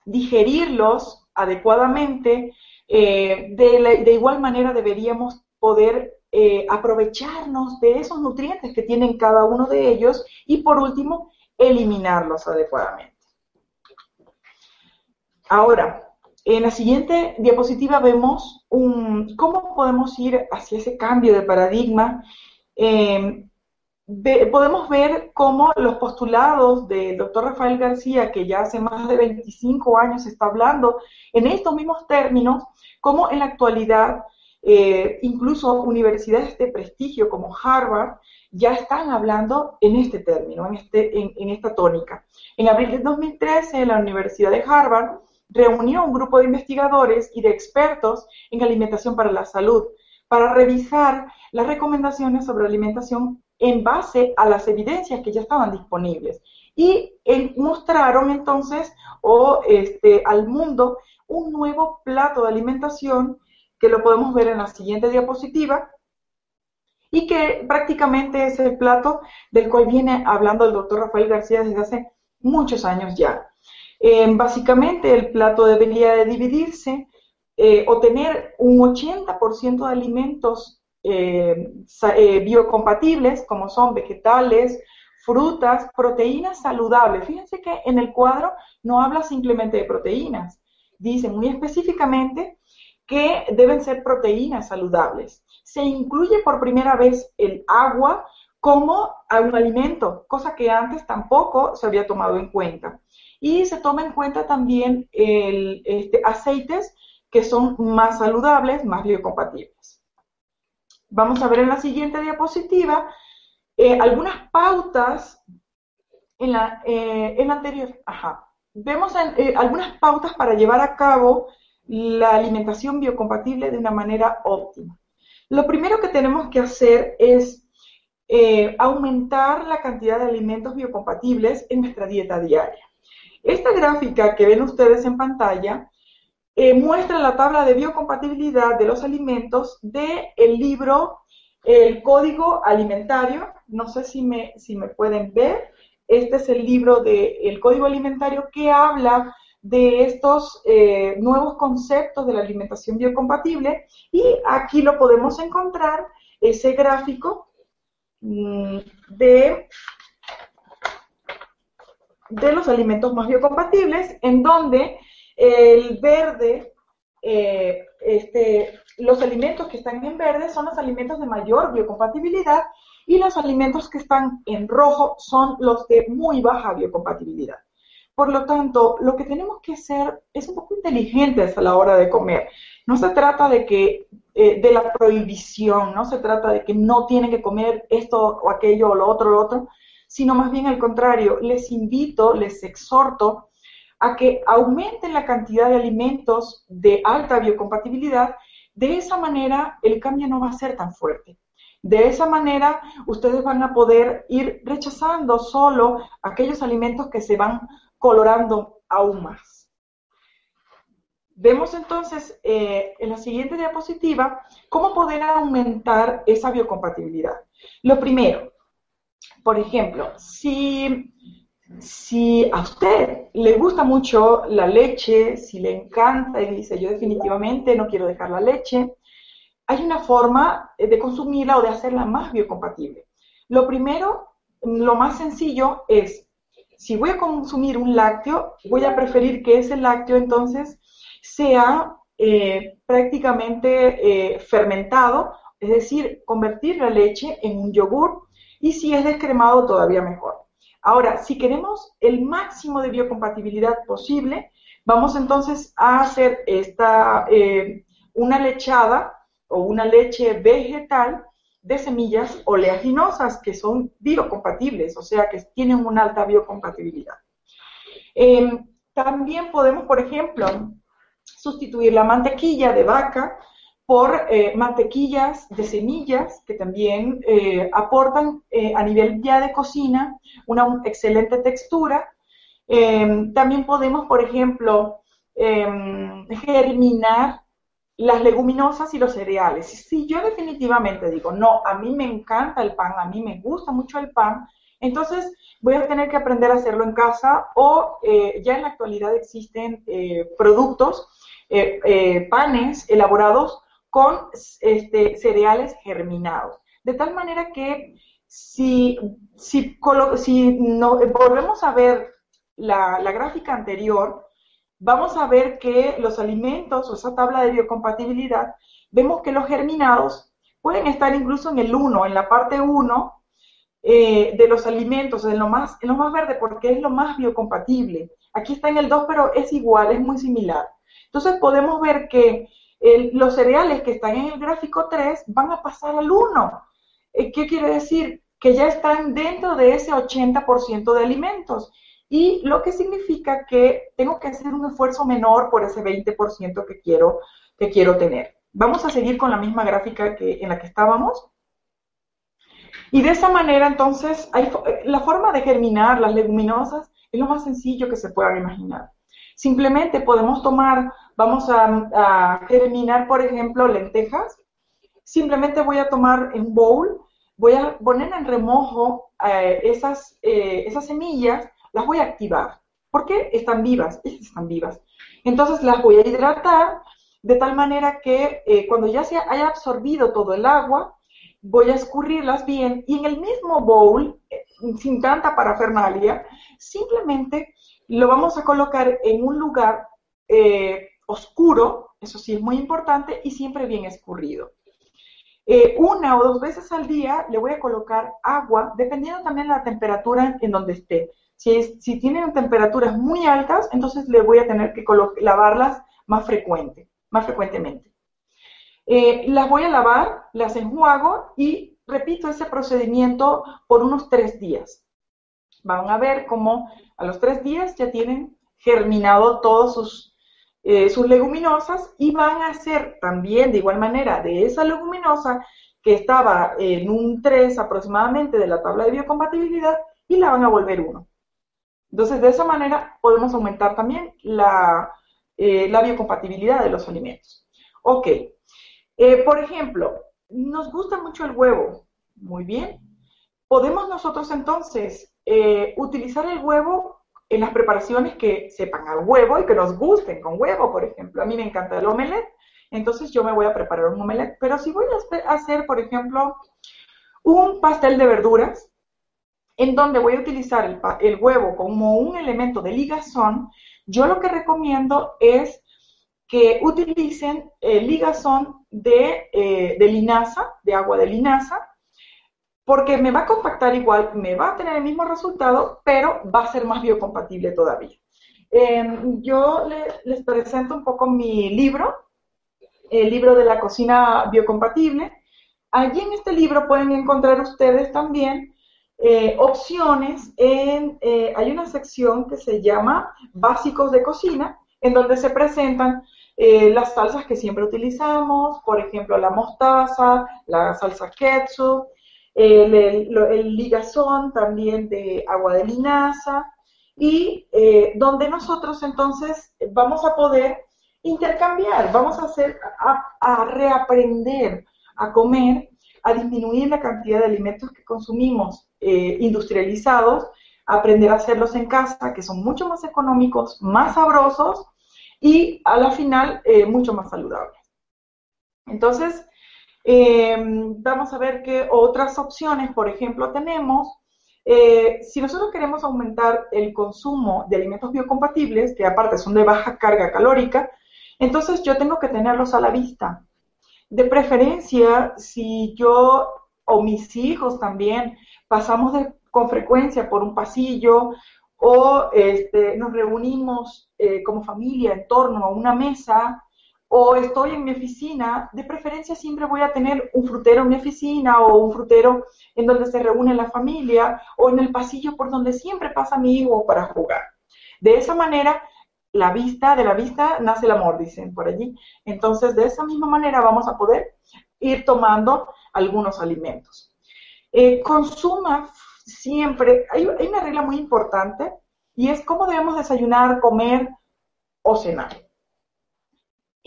digerirlos adecuadamente, eh, de, igual manera deberíamos poder eh, aprovecharnos de esos nutrientes que tienen cada uno de ellos y por último, eliminarlos adecuadamente. Ahora, en la siguiente diapositiva vemos cómo podemos ir hacia ese cambio de paradigma. Em, podemos ver cómo los postulados del doctor Rafael García, que ya hace más de 25 años está hablando en estos mismos términos, cómo en la actualidad eh, incluso universidades de prestigio como Harvard ya están hablando en este término, en, este, en, esta tónica. En abril de 2013, la Universidad de Harvard reunió un grupo de investigadores y de expertos en alimentación para la salud para revisar las recomendaciones sobre alimentación en base a las evidencias que ya estaban disponibles. Y mostraron entonces este, al mundo un nuevo plato de alimentación que lo podemos ver en la siguiente diapositiva, y que prácticamente es el plato del cual viene hablando el doctor Rafael García desde hace muchos años ya. Eh, básicamente el plato debería de dividirse eh, o tener un 80% de alimentos eh, biocompatibles, como son vegetales, frutas, proteínas saludables. Fíjense que en el cuadro no habla simplemente de proteínas, dice muy específicamente que deben ser proteínas saludables. Se incluye por primera vez el agua como un alimento, cosa que antes tampoco se había tomado en cuenta. Y se toma en cuenta también este, aceites que son más saludables, más biocompatibles. Vamos a ver en la siguiente diapositiva eh, algunas pautas en la, eh, en anterior. Ajá. vemos eh, algunas pautas para llevar a cabo la alimentación biocompatible de una manera óptima. Lo primero que tenemos que hacer es aumentar la cantidad de alimentos biocompatibles en nuestra dieta diaria. Esta gráfica que ven ustedes en pantalla eh, muestra la tabla de biocompatibilidad de los alimentos del el libro El Código Alimentario. No sé si me, si me pueden ver. Este es el libro del Código Alimentario que habla de estos eh, nuevos conceptos de la alimentación biocompatible y aquí lo podemos encontrar, ese gráfico mm, de, de los alimentos más biocompatibles, en donde el verde, eh, este, los alimentos que están en verde son los alimentos de mayor biocompatibilidad y los alimentos que están en rojo son los de muy baja biocompatibilidad. Por lo tanto, lo que tenemos que hacer es un poco inteligentes a la hora de comer. No se trata de que eh, de la prohibición, no se trata de que no tienen que comer esto o aquello o lo otro o lo otro, sino más bien al contrario, les invito, les exhorto a que aumenten la cantidad de alimentos de alta biocompatibilidad. De esa manera, el cambio no va a ser tan fuerte. De esa manera, ustedes van a poder ir rechazando solo aquellos alimentos que se van colorando aún más. Vemos entonces eh, en la siguiente diapositiva cómo poder aumentar esa biocompatibilidad. Lo primero, por ejemplo, si, si a usted le gusta mucho la leche, si le encanta y dice yo definitivamente no quiero dejar la leche, hay una forma de consumirla o de hacerla más biocompatible. Lo primero, lo más sencillo es si voy a consumir un lácteo, voy a preferir que ese lácteo entonces sea eh, prácticamente eh, fermentado, es decir, convertir la leche en un yogur y si es descremado todavía mejor. Ahora, si queremos el máximo de biocompatibilidad posible, vamos entonces a hacer esta, eh, una lechada o una leche vegetal de semillas oleaginosas que son biocompatibles, o sea, que tienen una alta biocompatibilidad. Em, también podemos, por ejemplo, sustituir la mantequilla de vaca por eh, mantequillas de semillas que también eh, aportan eh, a nivel ya de cocina una excelente textura. Em, también podemos, por ejemplo, em, germinar las leguminosas y los cereales. Si yo definitivamente digo, no, a mí me encanta el pan, a mí me gusta mucho el pan, entonces voy a tener que aprender a hacerlo en casa o ya en la actualidad existen productos, panes elaborados con este, cereales germinados. De tal manera que si, si, si no, volvemos a ver la, la gráfica anterior, vamos a ver que los alimentos o esa tabla de biocompatibilidad, vemos que los germinados pueden estar incluso en el 1, en la parte 1 eh, de los alimentos, en lo, más, en lo más verde, porque es lo más biocompatible. Aquí está en el 2, pero es igual, es muy similar. Entonces podemos ver que los cereales que están en el gráfico 3 van a pasar al 1. Eh, ¿Qué quiere decir? Que ya están dentro de ese 80% de alimentos y lo que significa que tengo que hacer un esfuerzo menor por ese 20% que quiero, que quiero tener. Vamos a seguir con la misma gráfica en la que estábamos. Y de esa manera, entonces, hay, la forma de germinar las leguminosas es lo más sencillo que se puedan imaginar. Simplemente podemos tomar, vamos a, germinar, por ejemplo, lentejas. Simplemente voy a tomar en bowl, voy a poner en remojo eh, esas, eh, esas semillas las voy a activar. ¿Por qué? Están vivas, están vivas. Entonces las voy a hidratar de tal manera que eh, cuando ya se haya absorbido todo el agua, voy a escurrirlas bien y en el mismo bowl, sin tanta parafernalia, simplemente lo vamos a colocar en un lugar oscuro, eso sí es muy importante, y siempre bien escurrido. una o dos veces al día le voy a colocar agua, dependiendo también la temperatura en donde esté. Si, tienen temperaturas muy altas, entonces le voy a tener que lavarlas más, frecuente, más frecuentemente. Eh, las voy a lavar, las enjuago y repito ese procedimiento por unos tres días. Van a ver cómo a los tres días ya tienen germinado todos sus, eh, sus leguminosas y van a ser también de igual manera de esa leguminosa que estaba en un 3 aproximadamente de la tabla de biocompatibilidad y la van a volver 1. Entonces, de esa manera podemos aumentar también la, eh, la biocompatibilidad de los alimentos. Ok, eh, por ejemplo, nos gusta mucho el huevo. Muy bien. Podemos nosotros entonces utilizar el huevo en las preparaciones que sepan al huevo y que nos gusten con huevo, por ejemplo. A mí me encanta el omelette, entonces yo me voy a preparar un omelette. Pero si voy a hacer, por ejemplo, un pastel de verduras, en donde voy a utilizar el, huevo como un elemento de ligazón, yo lo que recomiendo es que utilicen el ligazón de, eh, de linaza, de agua de linaza, porque me va a compactar igual, me va a tener el mismo resultado, pero va a ser más biocompatible todavía. Em, yo les presento un poco mi libro, el libro de la cocina biocompatible. Allí en este libro pueden encontrar ustedes también eh, opciones eh, hay una sección que se llama básicos de cocina, en donde se presentan eh, las salsas que siempre utilizamos, por ejemplo, la mostaza, la salsa ketchup, el, el, ligazón también de agua de linaza, y donde nosotros entonces vamos a poder intercambiar, vamos a hacer, a reaprender a comer, a disminuir la cantidad de alimentos que consumimos eh, industrializados, aprender a hacerlos en casa, que son mucho más económicos, más sabrosos y a la final eh, mucho más saludables. Entonces, eh, vamos a ver qué otras opciones, por ejemplo, tenemos. si nosotros queremos aumentar el consumo de alimentos biocompatibles, que aparte son de baja carga calórica, entonces yo tengo que tenerlos a la vista. De preferencia, si yo o mis hijos también pasamos con frecuencia por un pasillo o este, nos reunimos eh, como familia en torno a una mesa o estoy en mi oficina, de preferencia siempre voy a tener un frutero en mi oficina o un frutero en donde se reúne la familia o en el pasillo por donde siempre pasa mi hijo para jugar. De esa manera, la vista, de la vista nace el amor, dicen por allí. Entonces, de esa misma manera vamos a poder ir tomando algunos alimentos. Eh, consuma siempre, hay, una regla muy importante y es cómo debemos desayunar, comer o cenar.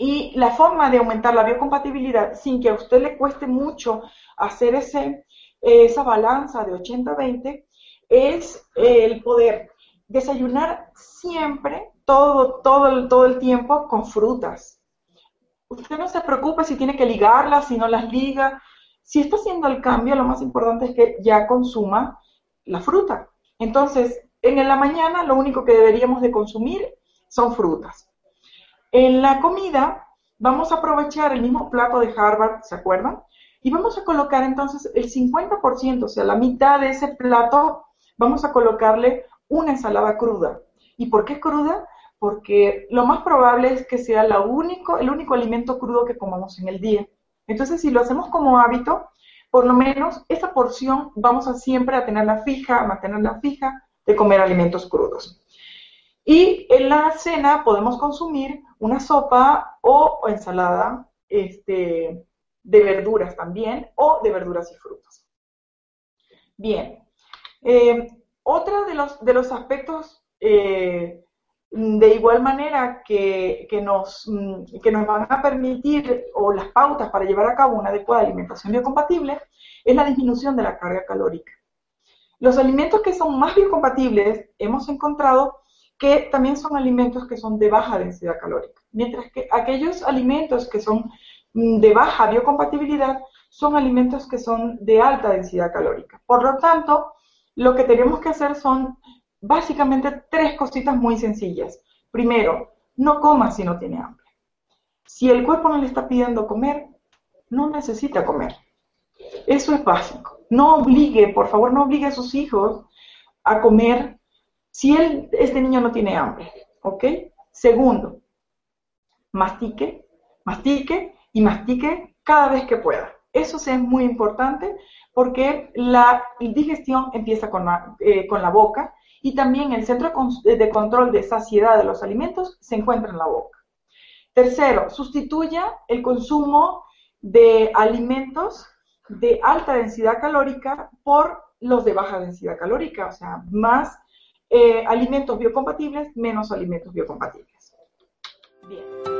Y la forma de aumentar la biocompatibilidad sin que a usted le cueste mucho hacer ese, esa balanza de 80-20 es el poder desayunar siempre, todo, todo, todo el tiempo con frutas. Usted no se preocupe si tiene que ligarlas, si no las liga, si está haciendo el cambio, lo más importante es que ya consuma la fruta. Entonces, en la mañana lo único que deberíamos de consumir son frutas. En la comida vamos a aprovechar el mismo plato de Harvard, ¿se acuerdan? Y vamos a colocar entonces el 50%, o sea, la mitad de ese plato, vamos a colocarle una ensalada cruda. ¿Y por qué cruda? Porque lo más probable es que sea la único, el único alimento crudo que comamos en el día. Entonces, si lo hacemos como hábito, por lo menos esa porción vamos a siempre a tenerla fija, a mantenerla fija de comer alimentos crudos. Y en la cena podemos consumir una sopa o, ensalada este, de verduras también, o de verduras y frutas. Bien, eh, otro de los, de los aspectos eh, de igual manera que, nos, mm, que nos van a permitir, o las pautas para llevar a cabo una adecuada alimentación biocompatible, es la disminución de la carga calórica. Los alimentos que son más biocompatibles hemos encontrado que también son alimentos que son de baja densidad calórica, mientras que aquellos alimentos que son mm, de baja biocompatibilidad son alimentos que son de alta densidad calórica. Por lo tanto, lo que tenemos que hacer son básicamente tres cositas muy sencillas. Primero, no coma si no tiene hambre. Si el cuerpo no le está pidiendo comer, no necesita comer. Eso es básico. No obligue, por favor, no obligue a sus hijos a comer si él, este niño no tiene hambre. ¿Ok? Segundo, mastique, mastique y mastique cada vez que pueda. Eso es muy importante porque la digestión empieza con la, eh, con la boca y también el centro de control de saciedad de los alimentos se encuentra en la boca. Tercero, sustituya el consumo de alimentos de alta densidad calórica por los de baja densidad calórica, o sea, más eh, alimentos biocompatibles, menos alimentos biocompatibles. Bien.